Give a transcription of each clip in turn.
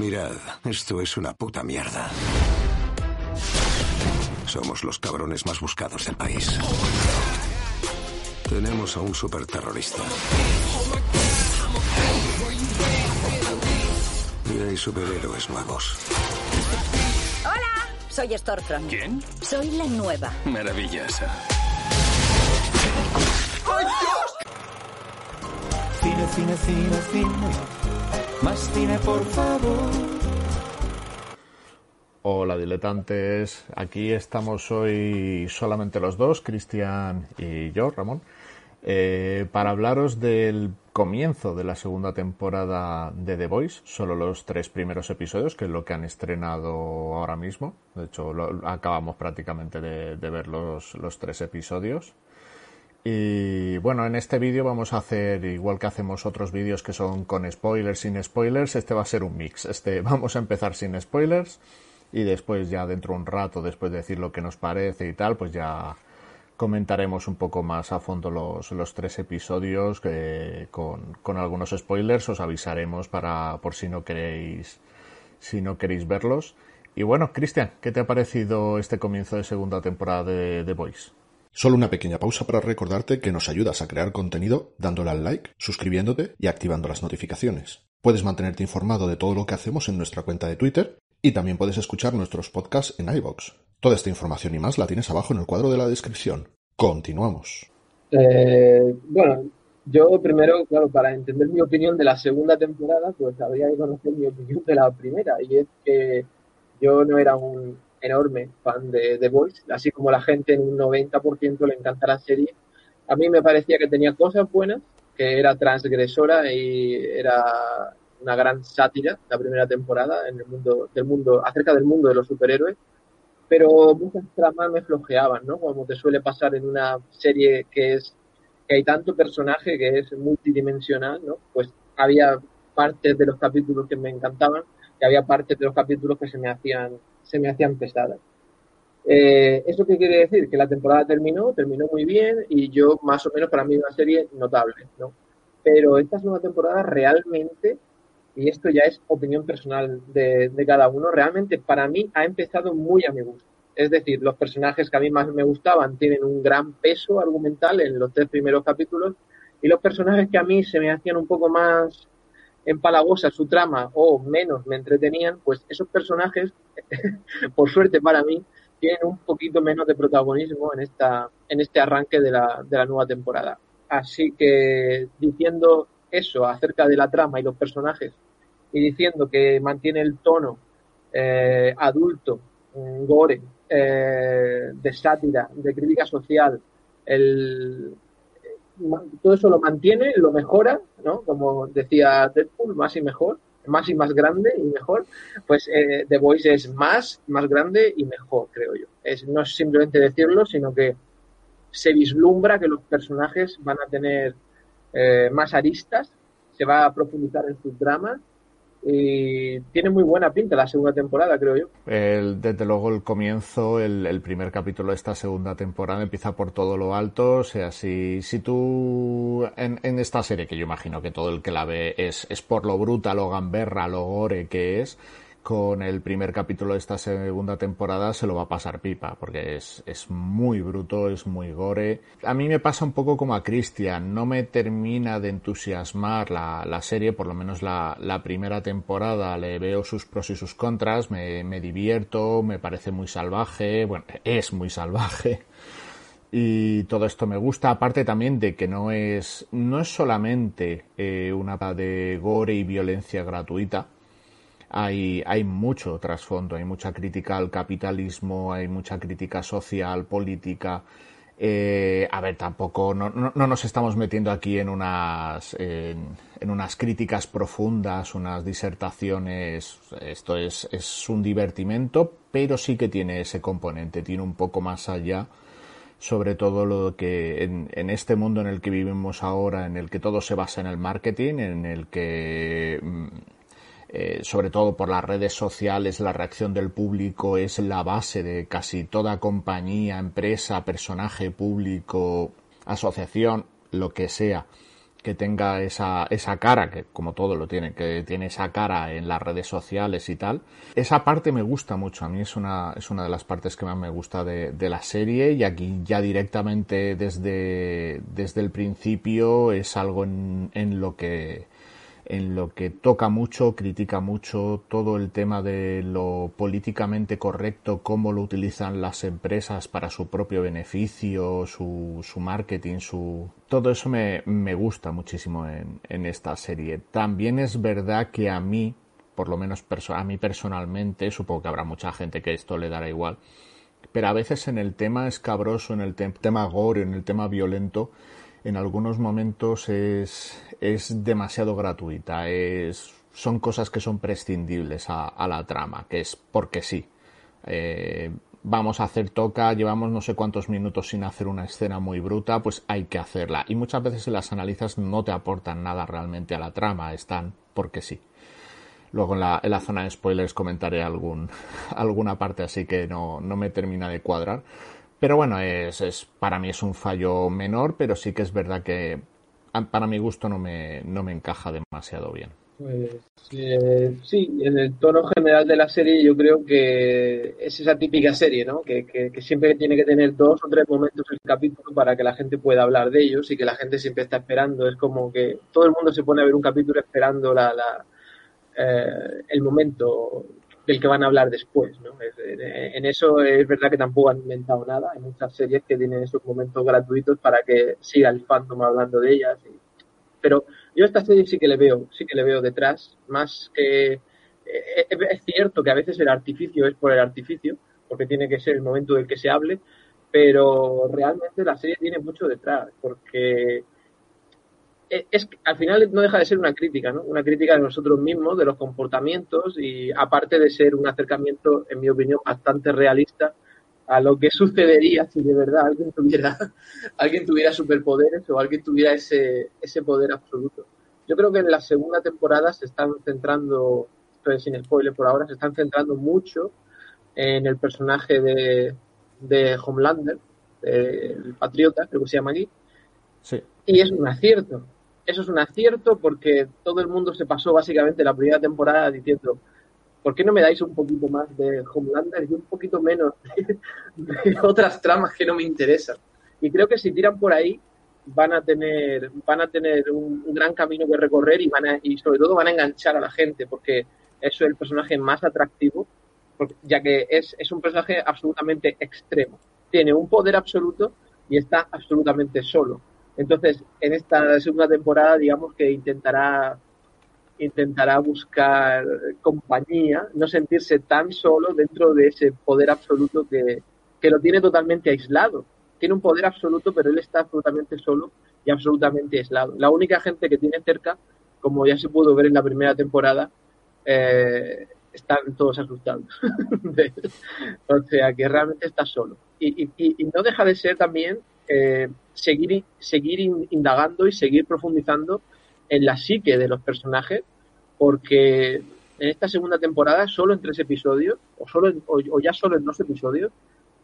Mirad, esto es una puta mierda. Somos los cabrones más buscados del país. Tenemos a un superterrorista. Y hay superhéroes nuevos. ¡Hola! Soy Stormfront. ¿Quién? Soy la nueva. Maravillosa. Cine, cine, cine, cine. Más cine, por favor. Hola diletantes, aquí estamos hoy solamente los dos, Cristian y yo, Ramón, eh, para hablaros del comienzo de la segunda temporada de The Voice, solo los tres primeros episodios, que es lo que han estrenado ahora mismo, de hecho lo- acabamos prácticamente de, de ver los, los tres episodios. Y bueno, en este vídeo vamos a hacer, igual que hacemos otros vídeos que son con spoilers, sin spoilers, este va a ser un mix. Este vamos a empezar sin spoilers y después ya dentro de un rato, después de decir lo que nos parece y tal, pues ya comentaremos un poco más a fondo los, los tres episodios con, con algunos spoilers os avisaremos para por si no queréis si no queréis verlos. Y bueno, Cristian, ¿qué te ha parecido este comienzo de segunda temporada de The Voice? Solo una pequeña pausa para recordarte que nos ayudas a crear contenido dándole al like, suscribiéndote y activando las notificaciones. Puedes mantenerte informado de todo lo que hacemos en nuestra cuenta de Twitter y también puedes escuchar nuestros podcasts en iVoox. Toda esta información y más la tienes abajo en el cuadro de la descripción. Continuamos. Eh, bueno, yo primero, claro, para entender mi opinión de la segunda temporada, pues habría que conocer mi opinión de la primera, y es que yo no era un enorme fan de The Voice, así como la gente en un 90% le encanta la serie. A mí me parecía que tenía cosas buenas, que era transgresora y era una gran sátira la primera temporada en el mundo del mundo acerca del mundo de los superhéroes pero muchas tramas me flojeaban, ¿no? Como te suele pasar en una serie que es que hay tanto personaje que es multidimensional, ¿no? Pues había partes de los capítulos que me encantaban y había partes de los capítulos que se me hacían se me hacían pesadas. Eh, ¿Eso qué quiere decir? Que la temporada terminó, terminó muy bien y yo más o menos para mí una serie notable, ¿no? Pero esta segunda temporada realmente, y esto ya es opinión personal de, de cada uno, realmente para mí ha empezado muy a mi gusto. Es decir, los personajes que a mí más me gustaban tienen un gran peso argumental en los tres primeros capítulos y los personajes que a mí se me hacían un poco más empalagosa su trama o menos me entretenían, pues esos personajes, por suerte para mí, tienen un poquito menos de protagonismo en esta en este arranque de la, de la nueva temporada. Así que diciendo eso acerca de la trama y los personajes y diciendo que mantiene el tono eh, adulto, mm, gore, eh, de sátira, de crítica social, el, todo eso lo mantiene, lo mejora, ¿no? Como decía Deadpool, más y mejor, más y más grande y mejor, pues eh, The Voice es más, más grande y mejor, creo yo. Es, no es simplemente decirlo, sino que se vislumbra que los personajes van a tener eh, más aristas, se va a profundizar en sus dramas y tiene muy buena pinta la segunda temporada, creo yo. El, desde luego el comienzo, el, el, primer capítulo de esta segunda temporada empieza por todo lo alto, o sea, si, si tú en, en esta serie, que yo imagino que todo el que la ve es, es por lo bruta, lo gamberra, lo gore que es, con el primer capítulo de esta segunda temporada se lo va a pasar pipa, porque es, es muy bruto, es muy gore. A mí me pasa un poco como a Christian, no me termina de entusiasmar la, la serie, por lo menos la, la, primera temporada, le veo sus pros y sus contras, me, me divierto, me parece muy salvaje, bueno, es muy salvaje y todo esto me gusta aparte también de que no es no es solamente eh, una de gore y violencia gratuita hay, hay mucho trasfondo, hay mucha crítica al capitalismo, hay mucha crítica social, política, Eh, a ver, tampoco no, no, no, nos estamos metiendo aquí en unas en, en, unas críticas profundas, unas disertaciones. Esto es, es un divertimento, pero sí que tiene ese componente, tiene un poco más allá sobre todo lo que en, en, este mundo en el que vivimos ahora, en el que todo se basa en el marketing, en el que mm, eh, sobre todo por las redes sociales, la reacción del público es la base de casi toda compañía, empresa, personaje público, asociación, lo que sea que tenga esa, esa cara, que como todo lo tiene, que tiene esa cara en las redes sociales y tal. Esa parte me gusta mucho, a mí es una, es una de las partes que más me gusta de, de la serie y aquí ya directamente desde, desde el principio es algo en, en lo que en lo que toca mucho, critica mucho todo el tema de lo políticamente correcto, cómo lo utilizan las empresas para su propio beneficio, su, su marketing, su... Todo eso me, me gusta muchísimo en, en, esta serie. También es verdad que a mí, por lo menos a mí personalmente, supongo que habrá mucha gente que esto le dará igual, pero a veces en el tema escabroso, en el te tema gore, en el tema violento, en algunos momentos es, es demasiado gratuita, es, son cosas que son prescindibles a, la trama, que es porque sí. Eh, vamos a hacer toca, llevamos no sé cuántos minutos sin hacer una escena muy bruta, pues hay que hacerla. Y muchas veces si las analizas no te aportan nada realmente a la trama, están porque sí. Luego en la, en la zona de spoilers comentaré algún, alguna parte así que no, no me termina de cuadrar pero bueno, es, es, para mí es un fallo menor, pero sí que es verdad que para mi gusto no me, no me encaja demasiado bien. Pues eh, sí, en el tono general de la serie yo creo que es esa típica serie, ¿no? Que, que, que, siempre tiene que tener dos o tres momentos el capítulo para que la gente pueda hablar de ellos y que la gente siempre está esperando. Es como que todo el mundo se pone a ver un capítulo esperando la, la eh, el momento del que van a hablar después. ¿no? En eso es verdad que tampoco han inventado nada. Hay muchas series que tienen esos momentos gratuitos para que siga el fandom hablando de ellas. Pero yo esta serie sí que le veo, sí que le veo detrás, más que eh, es cierto que a veces el artificio es por el artificio, porque tiene que ser el momento del que se hable, pero realmente la serie tiene mucho detrás, porque es al final no deja de ser una crítica, ¿no? Una crítica de nosotros mismos, de los comportamientos y aparte de ser un acercamiento, en mi opinión, bastante realista a lo que sucedería si de verdad alguien tuviera, alguien tuviera superpoderes o alguien tuviera ese, ese poder absoluto. Yo creo que en la segunda temporada se están centrando, estoy sin spoiler por ahora, se están centrando mucho en el personaje de, de Homelander, el patriota, creo que se llama aquí. Sí. Y es un acierto, eso es un acierto porque todo el mundo se pasó básicamente la primera temporada diciendo, ¿por qué no me dais un poquito más de Homelander y un poquito menos de, otras tramas que no me interesan? Y creo que si tiran por ahí van a tener van a tener un, gran camino que recorrer y van a, y sobre todo van a enganchar a la gente porque eso es el personaje más atractivo ya que es, es un personaje absolutamente extremo tiene un poder absoluto y está absolutamente solo entonces, en esta segunda temporada, digamos que intentará intentará buscar compañía, no sentirse tan solo dentro de ese poder absoluto que, que lo tiene totalmente aislado. Tiene un poder absoluto, pero él está absolutamente solo y absolutamente aislado. La única gente que tiene cerca, como ya se pudo ver en la primera temporada, eh, están todos asustados. o sea, que realmente está solo. Y, y, y, no deja de ser también eh, seguir, seguir indagando y seguir profundizando en la psique de los personajes, porque en esta segunda temporada, solo en tres episodios, o, solo en, o, o ya solo en dos episodios,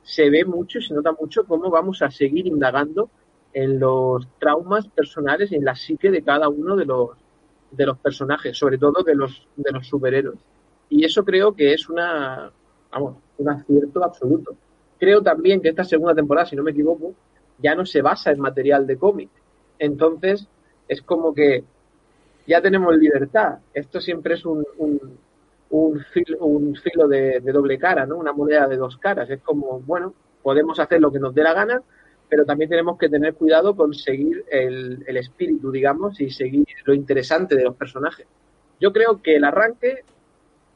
se ve mucho y se nota mucho cómo vamos a seguir indagando en los traumas personales y en la psique de cada uno de los, de los personajes, sobre todo de los, de los superhéroes. Y eso creo que es una, vamos, un acierto absoluto. Creo también que esta segunda temporada, si no me equivoco, ya no se basa en material de cómic. Entonces, es como que ya tenemos libertad. Esto siempre es un, un, filo, un filo de, de, doble cara, ¿no? Una moneda de dos caras. Es como, bueno, podemos hacer lo que nos dé la gana, pero también tenemos que tener cuidado con seguir el, el espíritu, digamos, y seguir lo interesante de los personajes. Yo creo que el arranque,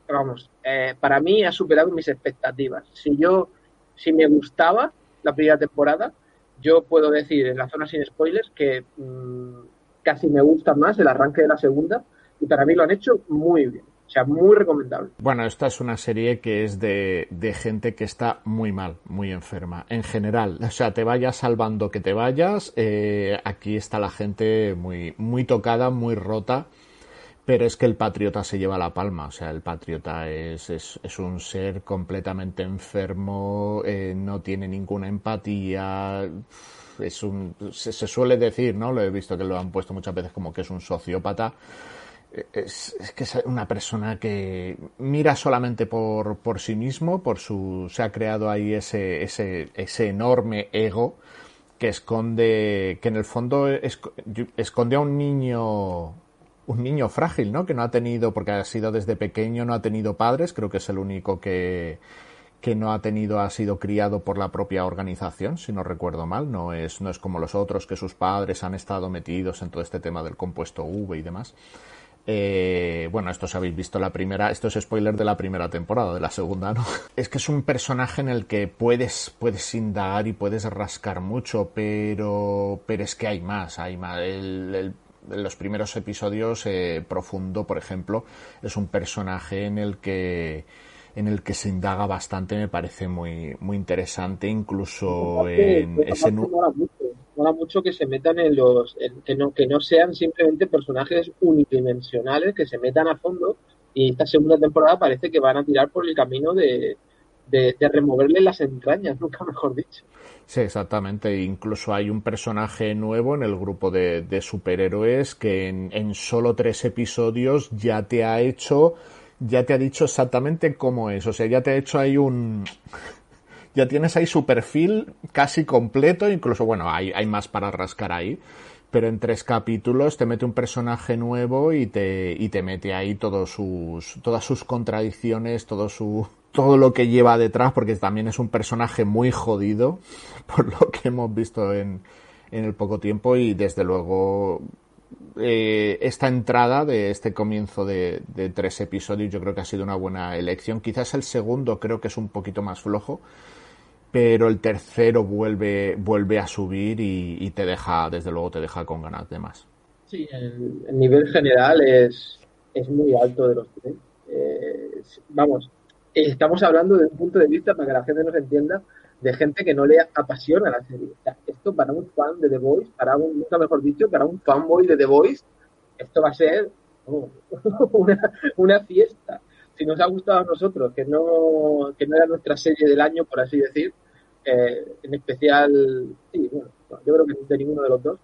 vamos, eh, para mí ha superado mis expectativas. Si yo, si me gustaba la primera temporada, yo puedo decir en la zona sin spoilers que mm, casi me gusta más el arranque de la segunda y para mí lo han hecho muy bien. O sea, muy recomendable. Bueno, esta es una serie que es de, de, gente que está muy mal, muy enferma, en general. O sea, te vayas salvando que te vayas. Eh, aquí está la gente muy, muy tocada, muy rota. Pero es que el patriota se lleva la palma. O sea, el patriota es, es, es un ser completamente enfermo, eh, no tiene ninguna empatía. Es un, se, suele decir, ¿no? Lo he visto que lo han puesto muchas veces como que es un sociópata es, es, que es una persona que mira solamente por, por sí mismo, por su, se ha creado ahí ese, ese, ese enorme ego que esconde, que en el fondo es, esconde a un niño, un niño frágil, ¿no? Que no ha tenido, porque ha sido desde pequeño, no ha tenido padres, creo que es el único que, que no ha tenido, ha sido criado por la propia organización, si no recuerdo mal, no es, no es como los otros que sus padres han estado metidos en todo este tema del compuesto V y demás. Eh, bueno, esto os habéis visto la primera, esto es spoiler de la primera temporada, de la segunda, ¿no? Es que es un personaje en el que puedes, puedes indagar y puedes rascar mucho, pero, pero es que hay más, hay más. El, el, en los primeros episodios, eh, Profundo, por ejemplo, es un personaje en el que en el que se indaga bastante, me parece muy, muy interesante, incluso en ese mola mucho que se metan en los en, que no que no sean simplemente personajes unidimensionales que se metan a fondo y esta segunda temporada parece que van a tirar por el camino de, de, removerle las entrañas nunca mejor dicho Sí, exactamente. Incluso hay un personaje nuevo en el grupo de, de superhéroes que en, en, solo tres episodios ya te ha hecho, ya te ha dicho exactamente cómo es. O sea, ya te ha hecho ahí un, ya tienes ahí su perfil casi completo, incluso, bueno, hay, hay más para rascar ahí, pero en tres capítulos te mete un personaje nuevo y te, y te mete ahí todos sus, todas sus contradicciones, todo su, todo lo que lleva detrás, porque también es un personaje muy jodido, por lo que hemos visto en, en el poco tiempo, y desde luego eh, esta entrada de este comienzo de, de, tres episodios yo creo que ha sido una buena elección. Quizás el segundo creo que es un poquito más flojo, pero el tercero vuelve, vuelve a subir y, te deja, desde luego te deja con ganas de más. Sí, el, el nivel general es, es, muy alto de los tres. Eh, vamos, estamos hablando de un punto de vista, para que la gente nos entienda, de gente que no le apasiona la serie. O sea, esto para un fan de The Voice, para un, nunca mejor dicho, para un fanboy de The Voice, esto va a ser una, una fiesta si nos ha gustado a nosotros, que no, que no era nuestra serie del año, por así decir, eh, en especial, sí, bueno, yo creo que de ninguno de los dos,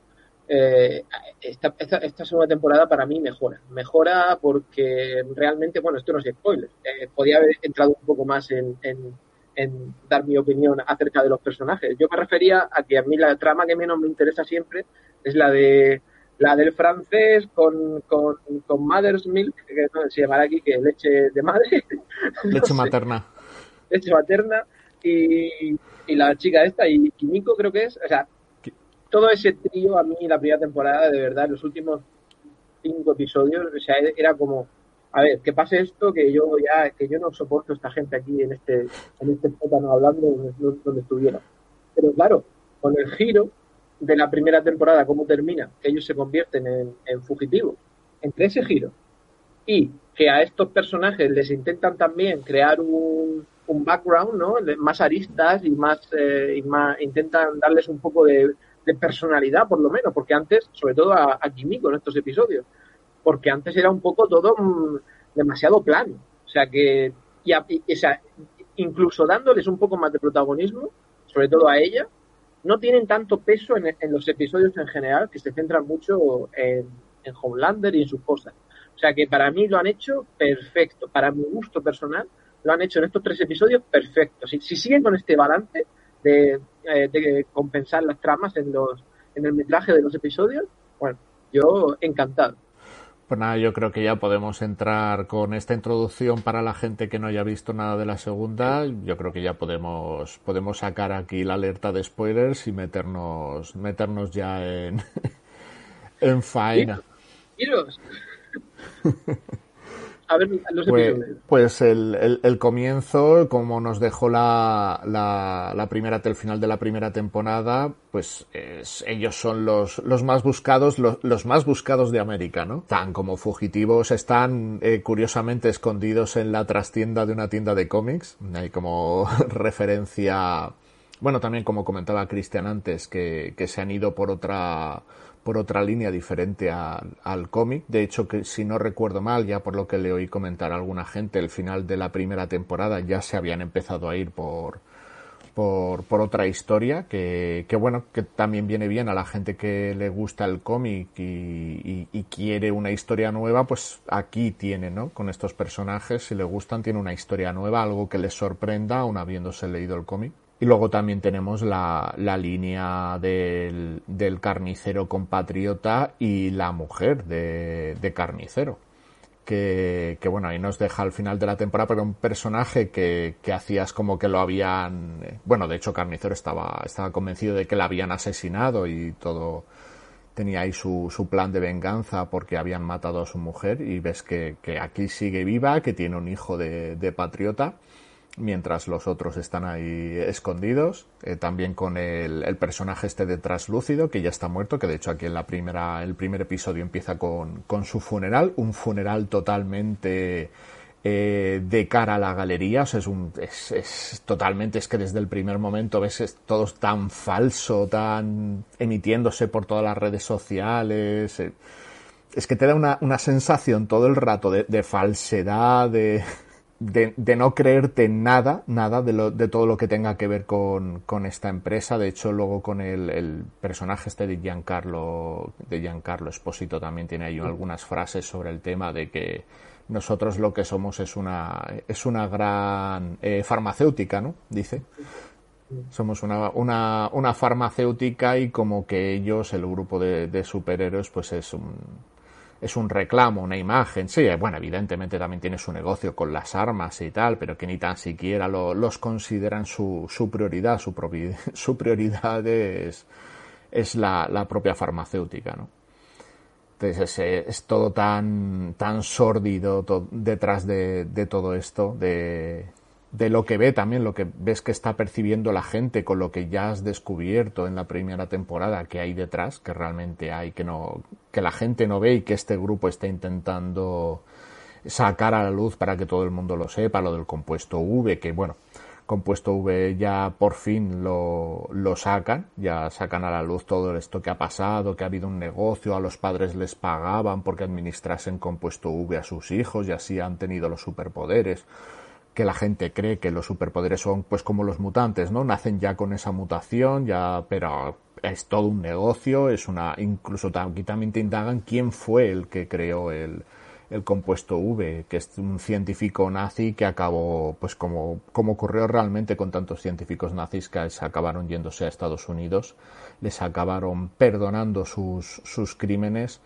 eh, esta, esta, esta, segunda temporada para mí mejora. Mejora porque realmente, bueno, esto no es spoiler, eh, podía haber entrado un poco más en, en, en, dar mi opinión acerca de los personajes. Yo me refería a que a mí la trama que menos me interesa siempre es la de la del francés con, con, con Mother's Milk, que no, se llamará aquí que leche de madre. Leche no materna. Sé, leche materna. Y, y, la chica esta, y Kimiko creo que es. O sea, todo ese trío a mí la primera temporada, de verdad, los últimos cinco episodios, o sea, era como, a ver, que pase esto, que yo ya, que yo no soporto esta gente aquí en este, en este sótano hablando donde, donde estuvieron. Pero claro, con el giro, de la primera temporada, cómo termina, que ellos se convierten en, en fugitivos, entre ese giro y que a estos personajes les intentan también crear un, un background, ¿no? Más aristas y más, eh, y más intentan darles un poco de, de, personalidad, por lo menos, porque antes, sobre todo a, a Kimiko en estos episodios, porque antes era un poco todo um, demasiado plano. O sea que, y, y, o sea, incluso dándoles un poco más de protagonismo, sobre todo a ella, no tienen tanto peso en, en, los episodios en general, que se centran mucho en, en, Homelander y en sus cosas. O sea que para mí lo han hecho perfecto. Para mi gusto personal, lo han hecho en estos tres episodios perfecto. Si, si siguen con este balance de, eh, de, compensar las tramas en, los, en el metraje de los episodios, bueno, yo encantado. Pues nada, yo creo que ya podemos entrar con esta introducción para la gente que no haya visto nada de la segunda. Yo creo que ya podemos, podemos sacar aquí la alerta de spoilers y meternos, meternos ya en, en faena. ¡Tiros! A ver, los Pues, episodios. pues el, el- el comienzo, como nos dejó la, la, la primera, el final de la primera temporada, pues es- ellos son los, los más buscados, los, los más buscados de América, ¿no? Están como fugitivos, están eh, curiosamente escondidos en la trastienda de una tienda de cómics. Hay como referencia, bueno, también como comentaba Cristian antes, que, se han ido por otra por otra línea diferente a- al cómic. De hecho, que si no recuerdo mal, ya por lo que le oí comentar a alguna gente, el final de la primera temporada ya se habían empezado a ir por, por, por otra historia que, que, bueno, que también viene bien a la gente que le gusta el cómic y, y- y quiere una historia nueva, pues aquí tiene, ¿no? Con estos personajes, si le gustan, tiene una historia nueva, algo que les sorprenda aún habiéndose leído el cómic. Y luego también tenemos la, la línea del, del carnicero compatriota y la mujer de, de carnicero. Que, que, bueno, ahí nos deja al final de la temporada, pero un personaje que, que hacías como que lo habían, eh, bueno, de hecho Carnicero estaba, estaba convencido de que la habían asesinado y todo tenía ahí su, su plan de venganza porque habían matado a su mujer. Y ves que, que aquí sigue viva, que tiene un hijo de, de patriota mientras los otros están ahí escondidos. Eh, también con el, personaje este de Traslúcido, que ya está muerto, que de hecho aquí en la primera, el primer episodio empieza con, con su funeral, un funeral totalmente eh, de cara a la galería, es, un, es, es totalmente, es que desde el primer momento ves es, todo tan falso, tan emitiéndose por todas las redes sociales. eh, es que te da una, una sensación todo el rato de, de falsedad, de, de, de no creerte nada, nada de, lo, de todo lo que tenga que ver con, con esta empresa. De hecho, luego con el, el personaje este de Giancarlo, de Giancarlo Esposito también tiene ahí algunas frases sobre el tema de que nosotros lo que somos es una, es una gran eh, farmacéutica, ¿no? Dice. Somos una, una, una farmacéutica y como que ellos, el grupo de, de superhéroes, pues es un, es un reclamo, una imagen. Sí, bueno, evidentemente también tiene su negocio con las armas y tal, pero que ni tan siquiera lo- los consideran su, su prioridad. Su, propi- su prioridad es, la, la propia farmacéutica, ¿no? Entonces es, es todo tan, tan sórdido detrás de, de todo esto, de, de lo que ve también, lo que ves que está percibiendo la gente con lo que ya has descubierto en la primera temporada que hay detrás, que realmente hay, que no, que la gente no ve y que este grupo está intentando sacar a la luz para que todo el mundo lo sepa, lo del compuesto V, que bueno, compuesto V ya por fin lo, lo sacan, ya sacan a la luz todo esto que ha pasado, que ha habido un negocio, a los padres les pagaban porque administrasen compuesto V a sus hijos y así han tenido los superpoderes que la gente cree que los superpoderes son pues como los mutantes, ¿no? Nacen ya con esa mutación, ya, pero es todo un negocio, es una, incluso aquí también te indagan quién fue el que creó el, el compuesto V, que es un científico nazi que acabó, pues como, como ocurrió realmente con tantos científicos nazis que se acabaron yéndose a Estados Unidos, les acabaron perdonando sus, sus crímenes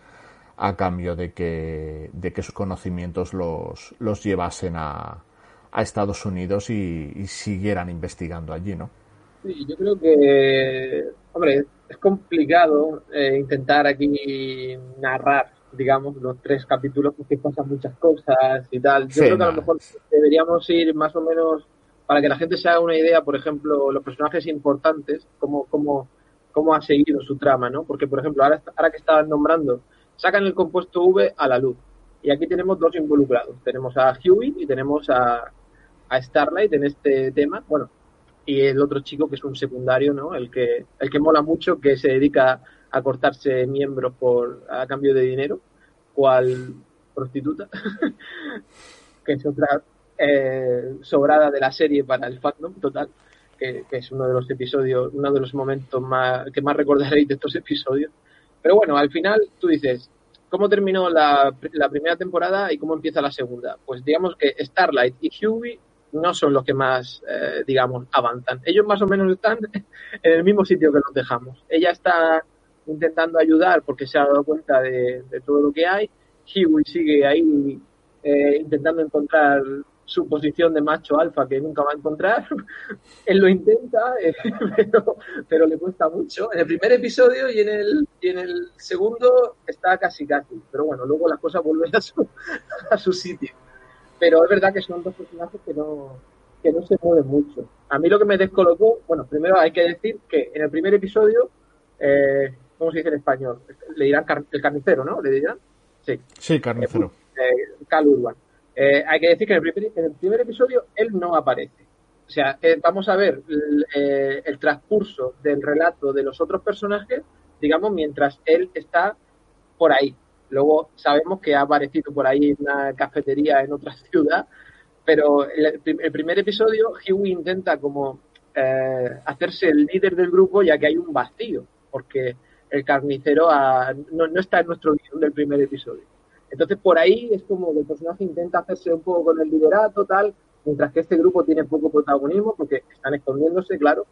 a cambio de que, de que sus conocimientos los, los llevasen a, a Estados Unidos y, y siguieran investigando allí, ¿no? Sí, yo creo que, hombre, es complicado eh, intentar aquí narrar, digamos, los tres capítulos porque pasan muchas cosas y tal. Yo Sí, creo que a lo mejor deberíamos ir más o menos para que la gente se haga una idea, por ejemplo, los personajes importantes, cómo, cómo, cómo ha seguido su trama, ¿no? Porque, por ejemplo, ahora, ahora que estaban nombrando, sacan el compuesto V a la luz. Y aquí tenemos dos involucrados. Tenemos a Huey y tenemos a, a Starlight en este tema. Bueno, y el otro chico que es un secundario, ¿no? El que, el que mola mucho, que se dedica a cortarse miembros por a cambio de dinero, cual prostituta, que es otra eh, sobrada de la serie para el fandom total, que, que es uno de los episodios, uno de los momentos más que más recordaréis de estos episodios. Pero bueno, al final tú dices, ¿cómo terminó la, la primera temporada y cómo empieza la segunda? Pues digamos que Starlight y Huey no son los que más, eh, digamos, avanzan. Ellos más o menos están en el mismo sitio que los dejamos. Ella está intentando ayudar porque se ha dado cuenta de, todo lo que hay. Huey sigue ahí eh, intentando encontrar su posición de macho alfa que nunca va a encontrar. Él lo intenta, eh, pero, pero le cuesta mucho. En el primer episodio y en el, y en el segundo está casi casi. Pero bueno, luego las cosas vuelven a su, a su sitio. Pero es verdad que son dos personajes que no, que no se mueven mucho. A mí lo que me descolocó, bueno, primero hay que decir que en el primer episodio, eh, ¿cómo se dice en español? Le dirán el carnicero, ¿no? ¿Le dirán? Sí. Sí, carnicero. Eh, Cal Urban. Eh, hay que decir que en el, primer, en el, primer, episodio él no aparece. O sea, eh, vamos a ver el, eh, el, transcurso del relato de los otros personajes, digamos, mientras él está por ahí. Luego sabemos que ha aparecido por ahí en una cafetería en otra ciudad, pero el, primer episodio, Huey intenta como eh, hacerse el líder del grupo ya que hay un vacío, porque el carnicero no, está en nuestro guion del primer episodio. Entonces por ahí es como que el personaje intenta hacerse un poco con el liderato, tal, mientras que este grupo tiene poco protagonismo porque están escondiéndose, claro,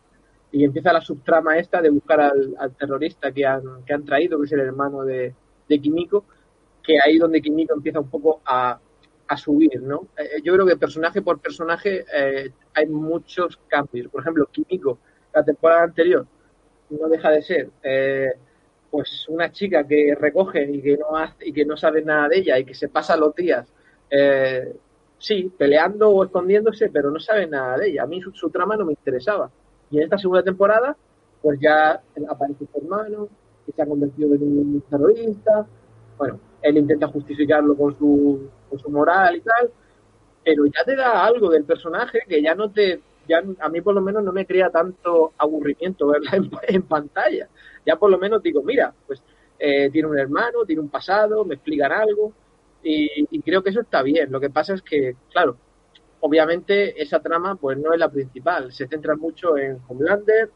y empieza la subtrama esta de buscar al, al terrorista que han, que han traído, que es el hermano de, de Kimiko, que ahí donde Kimiko empieza un poco a, a subir, ¿no? Eh, yo creo que personaje por personaje eh, hay muchos cambios. Por ejemplo, Kimiko, la temporada anterior, no deja de ser eh, pues una chica que recoge y que no hace y que no sabe nada de ella y que se pasa los días eh, sí, peleando o escondiéndose, pero no sabe nada de ella. A mí su, su, trama no me interesaba. Y en esta segunda temporada, pues ya aparece su hermano, que se ha convertido en un terrorista. Bueno, él intenta justificarlo con su, con su moral y tal, pero ya te da algo del personaje que ya no te, ya a mí por lo menos no me crea tanto aburrimiento verla en, en pantalla. Ya por lo menos digo, mira, pues eh, tiene un hermano, tiene un pasado, me explican algo y, y, creo que eso está bien. Lo que pasa es que, claro, obviamente esa trama pues no es la principal, se centra mucho en Homelander.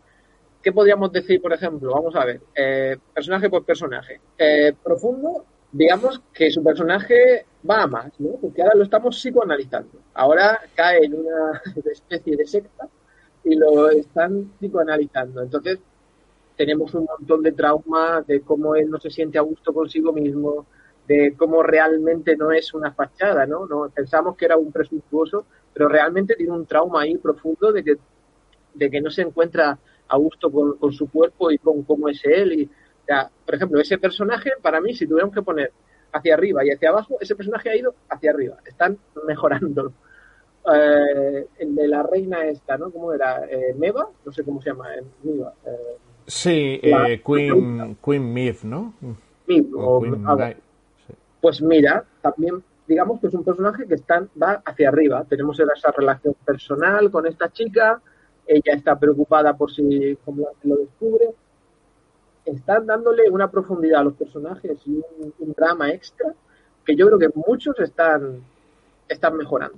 ¿Qué podríamos decir, por ejemplo? Vamos a ver, eh, personaje por personaje. Eh, profundo, digamos que su personaje va a más, ¿no? Porque ahora lo estamos psicoanalizando. Ahora cae en una especie de secta y lo están psicoanalizando. Entonces, tenemos un montón de traumas de cómo él no se siente a gusto consigo mismo, de cómo realmente no es una fachada, ¿no? ¿no? Pensamos que era un presuntuoso, pero realmente tiene un trauma ahí profundo de que, de que no se encuentra a gusto con, con su cuerpo y con cómo es él. Y, o sea, por ejemplo, ese personaje, para mí, si tuviéramos que poner hacia arriba y hacia abajo, ese personaje ha ido hacia arriba. Están mejorándolo. Eh, el de la reina esta, ¿no? ¿Cómo era? Eh, ¿Meva? No sé cómo se llama. Eh, Meva. sí, la, Queen, Queen Myth, ¿no? Myth, o, o Queen ah, pues mira, también digamos que es un personaje que está, va hacia arriba. Tenemos esa relación personal con esta chica, ella está preocupada por si Homelander lo descubre. Están dándole una profundidad a los personajes y un, un, drama extra que yo creo que muchos están, están mejorando.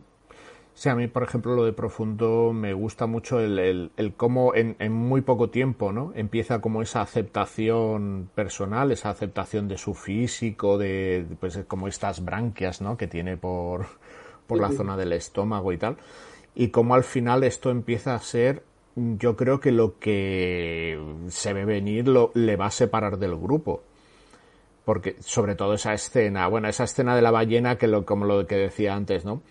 Sí, a mí, por ejemplo, lo de Profundo me gusta mucho el, el, el cómo en, en, muy poco tiempo, ¿no? Empieza como esa aceptación personal, esa aceptación de su físico, de, pues, como estas branquias, ¿no? Que tiene por, por la zona del estómago y tal. Y cómo al final esto empieza a ser, yo creo que lo que se ve venir lo, le va a separar del grupo porque sobre todo esa escena, bueno, esa escena de la ballena que lo, como lo que decía antes, ¿no?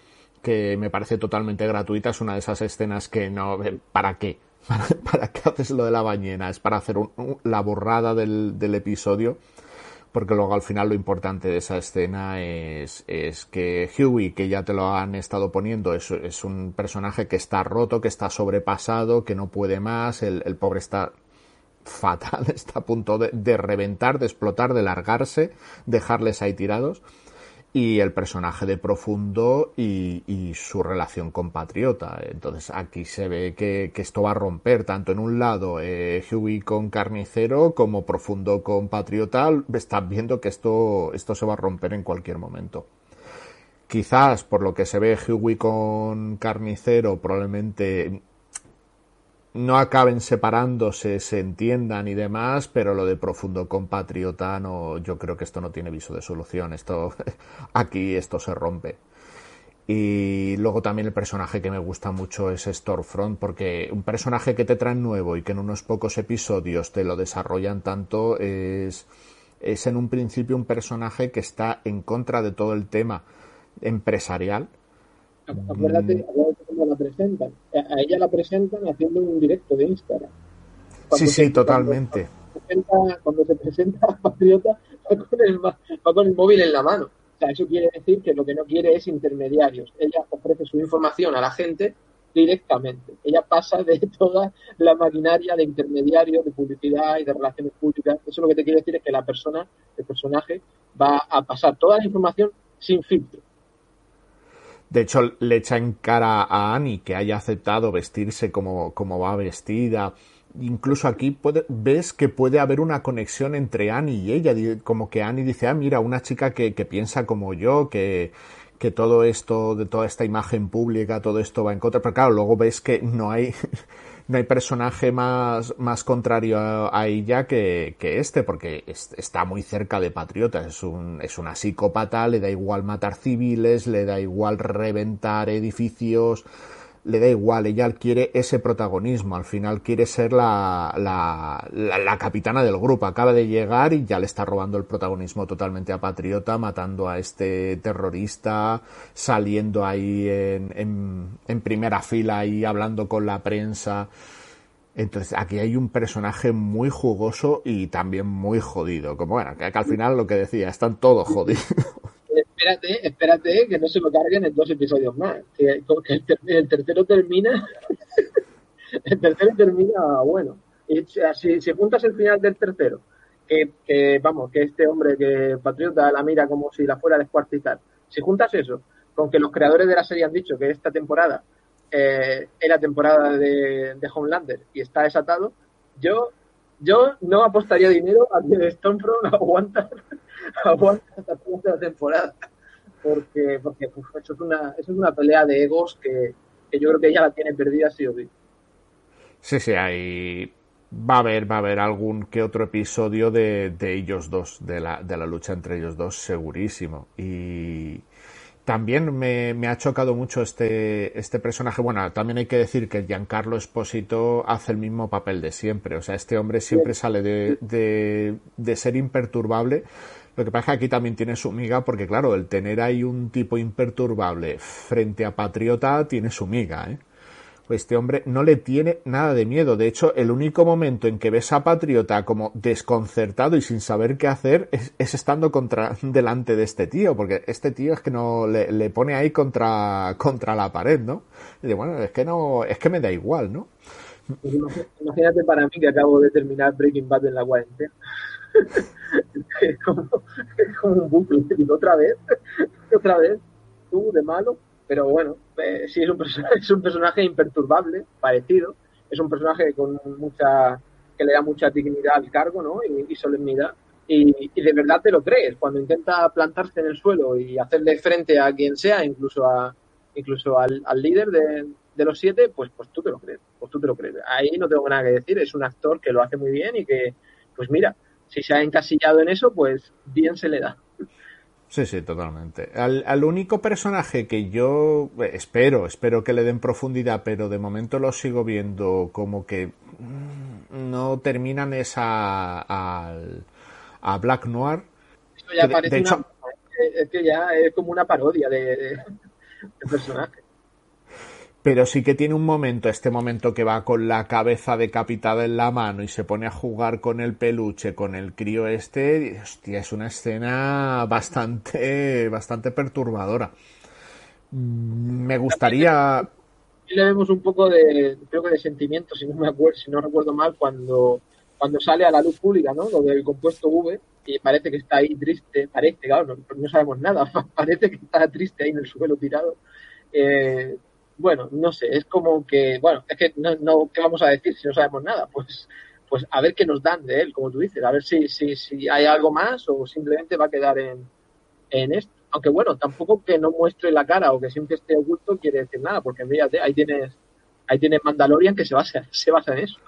que me parece totalmente gratuita, es una de esas escenas que no... ¿Para qué? ¿Para, qué haces lo de la bañena? Es para hacer un, la borrada del, del, episodio, porque luego al final lo importante de esa escena es, es que Huey, que ya te lo han estado poniendo, es, un personaje que está roto, que está sobrepasado, que no puede más, el, pobre está fatal, está a punto de reventar, de explotar, de largarse, dejarles ahí tirados y el personaje de Profundo y, su relación con Patriota. Entonces aquí se ve que, esto va a romper tanto en un lado eh, Huey con Carnicero como Profundo con Patriota. Están viendo que esto, esto se va a romper en cualquier momento. Quizás por lo que se ve Huey con Carnicero probablemente no acaben separándose, se entiendan y demás, pero lo de profundo compatriota no, yo creo que esto no tiene viso de solución. Esto, aquí esto se rompe. Y luego también el personaje que me gusta mucho es Stormfront, porque un personaje que te traen nuevo y que en unos pocos episodios te lo desarrollan tanto es, es en un principio un personaje que está en contra de todo el tema empresarial. Acuérdate, la presentan. A ella la presentan haciendo un directo de Instagram. Cuando sí, sí, se, totalmente. Cuando se presenta, presenta Patriota, va con, el, va con el móvil en la mano. O sea, eso quiere decir que lo que no quiere es intermediarios. Ella ofrece su información a la gente directamente. Ella pasa de toda la maquinaria de intermediarios, de publicidad y de relaciones públicas. Eso lo que te quiere decir es que la persona, el personaje, va a pasar toda la información sin filtro. De hecho, le echa en cara a Annie que haya aceptado vestirse como, como va vestida. Incluso aquí ves que puede haber una conexión entre Annie y ella, como que Annie dice, ah, mira, una chica que, que piensa como yo, que, que todo esto, de toda esta imagen pública, todo esto va en contra, pero claro, luego ves que no hay, no hay personaje más, más contrario a, ella que, este, porque está muy cerca de Patriota, es, un, es una psicópata, le da igual matar civiles, le da igual reventar edificios, le da igual, ella quiere ese protagonismo, al final quiere ser la, la, la, capitana del grupo, acaba de llegar y ya le está robando el protagonismo totalmente a Patriota, matando a este terrorista, saliendo ahí en, en, en primera fila y hablando con la prensa. Entonces aquí hay un personaje muy jugoso y también muy jodido. Como bueno, que, al final lo que decía, están todos jodidos espérate, espérate que no se lo carguen en dos episodios más. Que, el, tercero termina. el tercero termina bueno. Y si, si juntas el final del tercero, que, vamos, que este hombre que Patriota la mira como si la fuera a descuartizar, si juntas eso con que los creadores de la serie han dicho que esta temporada eh, era temporada de, de Homelander y está desatado, yo yo no apostaría dinero a que Stormfront aguanta, aguanta hasta la temporada porque, porque eso, es una, eso es una pelea de egos que, yo creo que ella la tiene perdida sí o sí. Sí, sí, hay... Va a haber, va a haber algún que otro episodio de, de ellos dos, de la, de la lucha entre ellos dos, segurísimo. Y también me, me, ha chocado mucho este, este personaje. Bueno, también hay que decir que Giancarlo Esposito hace el mismo papel de siempre. O sea, este hombre siempre sale de, de, de ser imperturbable lo que pasa es que aquí también tiene su miga porque, claro, el tener ahí un tipo imperturbable frente a Patriota tiene su miga, ¿eh? Pues este hombre no le tiene nada de miedo. De hecho, el único momento en que ves a Patriota como desconcertado y sin saber qué hacer es, estando contra, delante de este tío, porque este tío es que no le, pone ahí contra, contra la pared, ¿no? Y dice, bueno, es que no, es que me da igual, ¿no? Pues imagínate para mí que acabo de terminar Breaking Bad en la cuarentena. es, como, un bucle. otra vez, otra vez, tú de malo. Pero bueno, eh, sí es un, personaje, es un personaje imperturbable, parecido. Es un personaje con mucha que le da mucha dignidad al cargo ¿no? y, solemnidad. Y, de verdad te lo crees. Cuando intenta plantarse en el suelo y hacerle frente a quien sea, incluso a incluso al, al líder de, de, los siete, pues, pues tú te lo crees. Pues tú te lo crees. Ahí no tengo nada que decir. Es un actor que lo hace muy bien y que, pues mira, si se ha encasillado en eso, pues bien se le da. Sí, sí, totalmente. Al, único personaje que yo eh, espero, espero que le den profundidad, pero de momento lo sigo viendo como que mm, no terminan esa a, Black Noir. Ya parece una, es que ya es como una parodia de, de personaje pero sí que tiene un momento, este momento que va con la cabeza decapitada en la mano y se pone a jugar con el peluche, con el crío este, hostia, es una escena bastante, bastante perturbadora. Mm, me gustaría... Le vemos un poco de, creo que de sentimiento, si no me acuerdo, si no recuerdo mal, cuando, cuando sale a la luz pública, ¿no? Lo del compuesto V, y parece que está ahí triste, parece, claro, no, no sabemos nada, parece que está triste ahí en el suelo tirado. Eh, bueno, no sé, es como que, bueno, es que no, no, ¿qué vamos a decir si no sabemos nada? Pues, pues a ver qué nos dan de él, como tú dices, a ver si, si, si hay algo más o simplemente va a quedar en, en esto. Aunque bueno, tampoco que no muestre la cara o que siempre esté oculto quiere decir nada, porque fíjate, ahí tienes, ahí tienes Mandalorian que se basa, se basa en eso.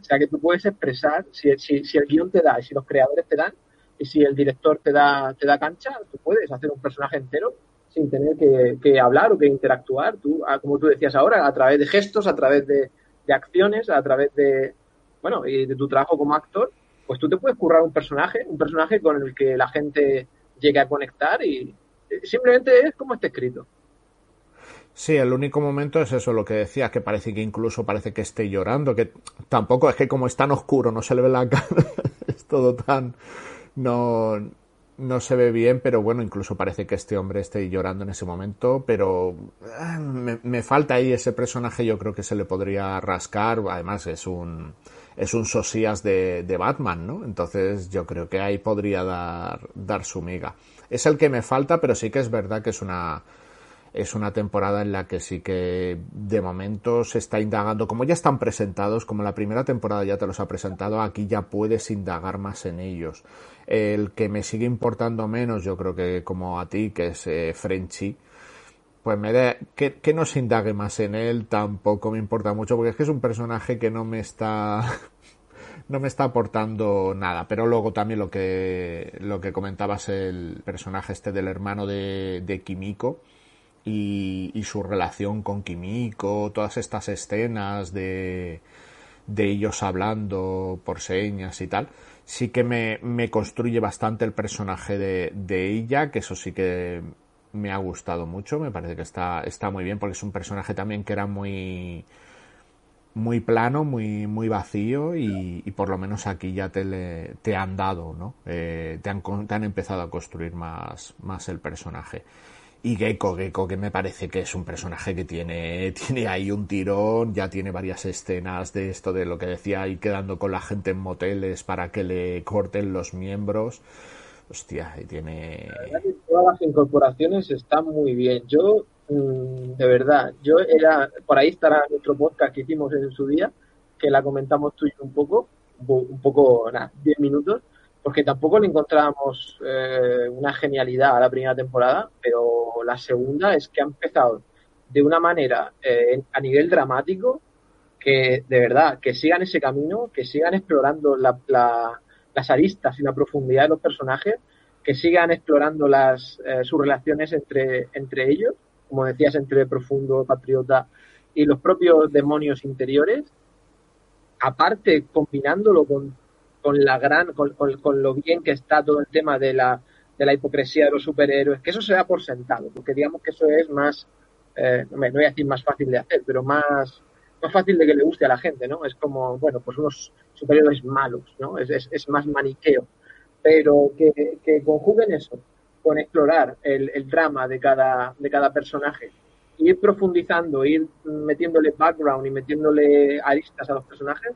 O sea que tú puedes expresar, si, si, si el guion te da y si los creadores te dan, y si el director te da, te da cancha, tú puedes hacer un personaje entero sin tener que, hablar o que interactuar, tú, ah, como tú decías ahora, a través de gestos, a través de, acciones, a través de, bueno, de tu trabajo como actor, pues tú te puedes currar un personaje, un personaje con el que la gente llegue a conectar y eh, simplemente es como está escrito. Sí, el único momento es eso, lo que decías, que parece que incluso parece que esté llorando, que tampoco es que como es tan oscuro, no se le ve la cara, es todo tan, no, no se ve bien, pero bueno, incluso parece que este hombre esté llorando en ese momento, pero ah, me, me, falta ahí ese personaje, yo creo que se le podría rascar, además es un es un sosías de, de Batman, ¿no? Entonces yo creo que ahí podría dar, dar su miga. Es el que me falta, pero sí que es verdad que es una es una temporada en la que sí que de momento se está indagando, como ya están presentados, como la primera temporada ya te los ha presentado, aquí ya puedes indagar más en ellos. El que me sigue importando menos, yo creo que como a ti, que es eh, Frenchy, pues me da, que, que no se indague más en él tampoco me importa mucho, porque es que es un personaje que no me está no me está aportando nada. Pero luego también lo que, lo que comentabas, el personaje este del hermano de, de Kimiko, y, y, su relación con Kimiko, todas estas escenas de, de ellos hablando por señas y tal, sí que me, me construye bastante el personaje de, de, ella, que eso sí que me ha gustado mucho, me parece que está, está muy bien, porque es un personaje también que era muy muy plano, muy, muy vacío y, por lo menos aquí ya te, le, han dado, ¿no? Eh, te, han, te han empezado a construir más, más el personaje. Y Gecko, Gecko, que me parece que es un personaje que tiene, tiene ahí un tirón, ya tiene varias escenas de esto de lo que decía, y quedando con la gente en moteles para que le corten los miembros. Hostia, y tiene. Todas las incorporaciones están muy bien. Yo, mmm, de verdad, yo era. Por ahí estará nuestro podcast que hicimos en su día, que la comentamos tú y un poco, un poco, nada, 10 minutos porque tampoco le encontrábamos eh, una genialidad a la primera temporada, pero la segunda es que ha empezado de una manera eh, a nivel dramático que de verdad que sigan ese camino, que sigan explorando la, la, las aristas y la profundidad de los personajes, que sigan explorando las eh, sus relaciones entre, entre ellos, como decías, entre profundo, patriota y los propios demonios interiores, aparte combinándolo con con la gran, con, con, con, lo bien que está todo el tema de la, de la hipocresía de los superhéroes, que eso se da por sentado, porque digamos que eso es más, eh, no voy a decir más fácil de hacer, pero más, más fácil de que le guste a la gente, ¿no? Es como, bueno, pues unos superhéroes malos, ¿no? Es, es, más maniqueo. Pero que, que, conjuguen eso con explorar el, el, drama de cada, de cada personaje, ir profundizando, ir metiéndole background y metiéndole aristas a los personajes,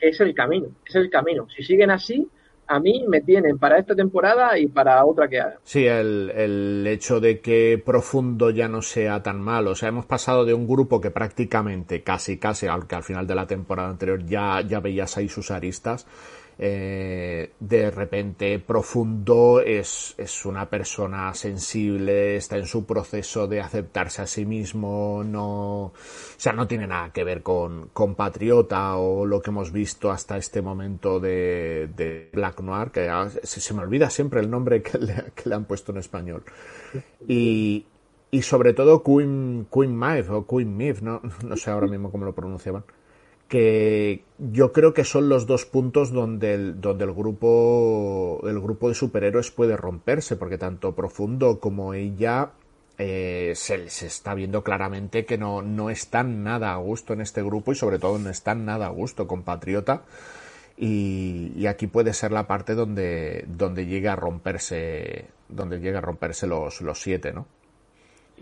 es el camino, es el camino. Si siguen así, a mí me tienen para esta temporada y para otra que haga. Sí, el, el, hecho de que Profundo ya no sea tan malo. O sea, hemos pasado de un grupo que prácticamente, casi, casi, aunque al final de la temporada anterior ya, ya veías ahí sus aristas, eh, de repente profundo es, es, una persona sensible, está en su proceso de aceptarse a sí mismo, no, o sea, no tiene nada que ver con, con Patriota o lo que hemos visto hasta este momento de, Black Noir, que se, me olvida siempre el nombre que le, han puesto en español. Y, y sobre todo Queen, Queen Maeve o Queen Maeve, no, no sé ahora mismo cómo lo pronunciaban que yo creo que son los dos puntos donde el, donde el grupo el grupo de superhéroes puede romperse porque tanto profundo como ella eh, se, se, está viendo claramente que no, no están nada a gusto en este grupo y sobre todo no están nada a gusto con Patriota y, y aquí puede ser la parte donde donde llega a romperse donde llega a romperse los, los siete ¿no?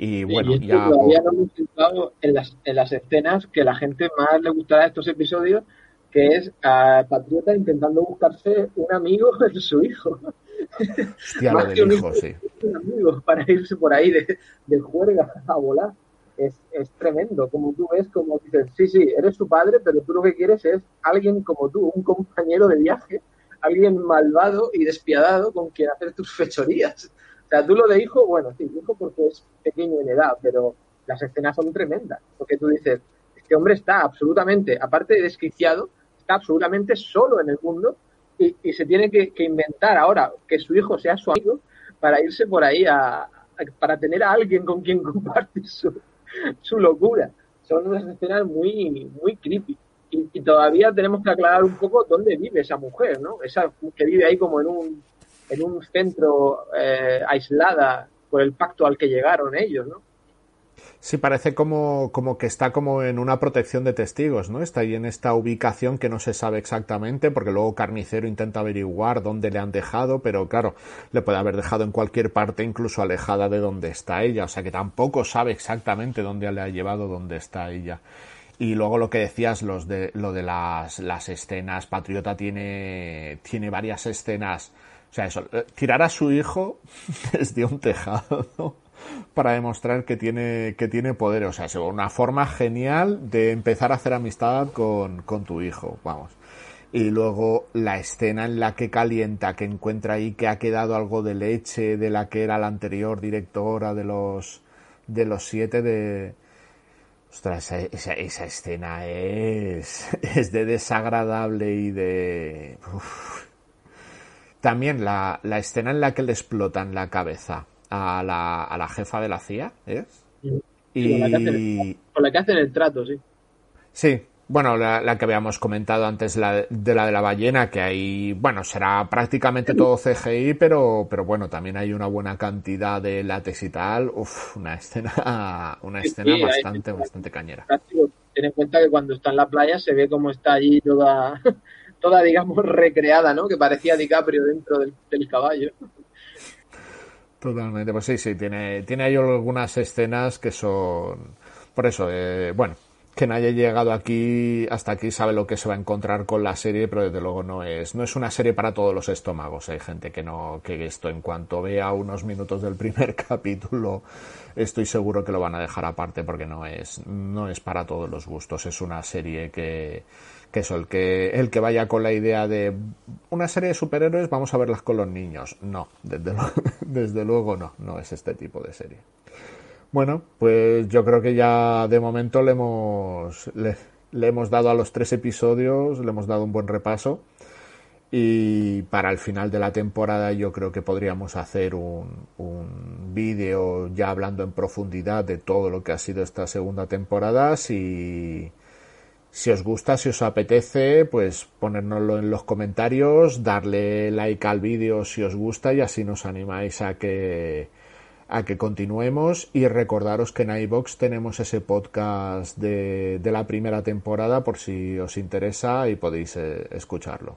Y bueno, y ya. Todavía no hemos entrado en las, en las escenas que la gente más le gustará de estos episodios, que es a Patriota intentando buscarse un amigo de su hijo. Hostia, lo del hijo, sí. Un amigo para irse por ahí de, de juerga a volar. Es, es, tremendo, como tú ves, como dices, sí, sí, eres su padre, pero tú lo que quieres es alguien como tú, un compañero de viaje, alguien malvado y despiadado con quien hacer tus fechorías. O sea, tú lo de hijo, bueno, sí, hijo porque es pequeño en edad, pero las escenas son tremendas. Porque tú dices, este hombre está absolutamente, aparte de desquiciado, está absolutamente solo en el mundo y, y se tiene que, que, inventar ahora que su hijo sea su amigo para irse por ahí a, a para tener a alguien con quien compartir su, su locura. Son unas escenas muy, muy creepy. Y, y, todavía tenemos que aclarar un poco dónde vive esa mujer, ¿no? Esa que vive ahí como en un en un centro eh, aislada por el pacto al que llegaron ellos, ¿no? Sí, parece como, como que está como en una protección de testigos, ¿no? Está ahí en esta ubicación que no se sabe exactamente, porque luego Carnicero intenta averiguar dónde le han dejado, pero claro, le puede haber dejado en cualquier parte, incluso alejada de donde está ella, o sea que tampoco sabe exactamente dónde le ha llevado, dónde está ella. Y luego lo que decías, los de, lo de las, las escenas, Patriota tiene, tiene varias escenas, o sea, eso, eh, tirar a su hijo desde un tejado, para demostrar que tiene, que tiene poder. O sea, es una forma genial de empezar a hacer amistad con, con tu hijo, vamos. Y luego la escena en la que calienta, que encuentra ahí que ha quedado algo de leche de la que era la anterior directora de los, de los siete de, Ostras, esa, esa, escena es, es de desagradable y de... También la, la escena en la que le explotan la cabeza a la, a la jefa de la CIA, ¿es? y... Con la, que hacen el trato, sí. Sí, bueno, la, que habíamos comentado antes la, de la de la ballena, que ahí, bueno, será prácticamente todo CGI, pero, pero bueno, también hay una buena cantidad de látex y tal. Uf, una escena, una escena bastante, bastante cañera. Ten en cuenta que cuando está en la playa se ve como está allí toda, toda digamos, recreada, ¿no? Que parecía DiCaprio dentro del, del caballo. Totalmente, pues sí, sí, tiene, tiene ahí algunas escenas que son, por eso, eh, bueno, quien haya llegado aquí, hasta aquí sabe lo que se va a encontrar con la serie, pero desde luego no es, no es una serie para todos los estómagos. Hay gente que no, que esto en cuanto vea unos minutos del primer capítulo, estoy seguro que lo van a dejar aparte porque no es, no es para todos los gustos. Es una serie que, que el que, el que vaya con la idea de una serie de superhéroes, vamos a verlas con los niños. No, desde, desde luego no, no es este tipo de serie. Bueno, pues yo creo que ya de momento le hemos, le, hemos dado a los tres episodios, le hemos dado un buen repaso. Y para el final de la temporada yo creo que podríamos hacer un, un vídeo ya hablando en profundidad de todo lo que ha sido esta segunda temporada. Si, si os gusta, si os apetece, pues ponérnoslo en los comentarios, darle like al vídeo si os gusta y así nos animáis a que a que continuemos y recordaros que en iBox tenemos ese podcast de, de la primera temporada por si os interesa y podéis eh, escucharlo.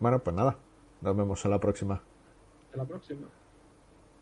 Bueno, pues nada, nos vemos en la próxima. En la próxima.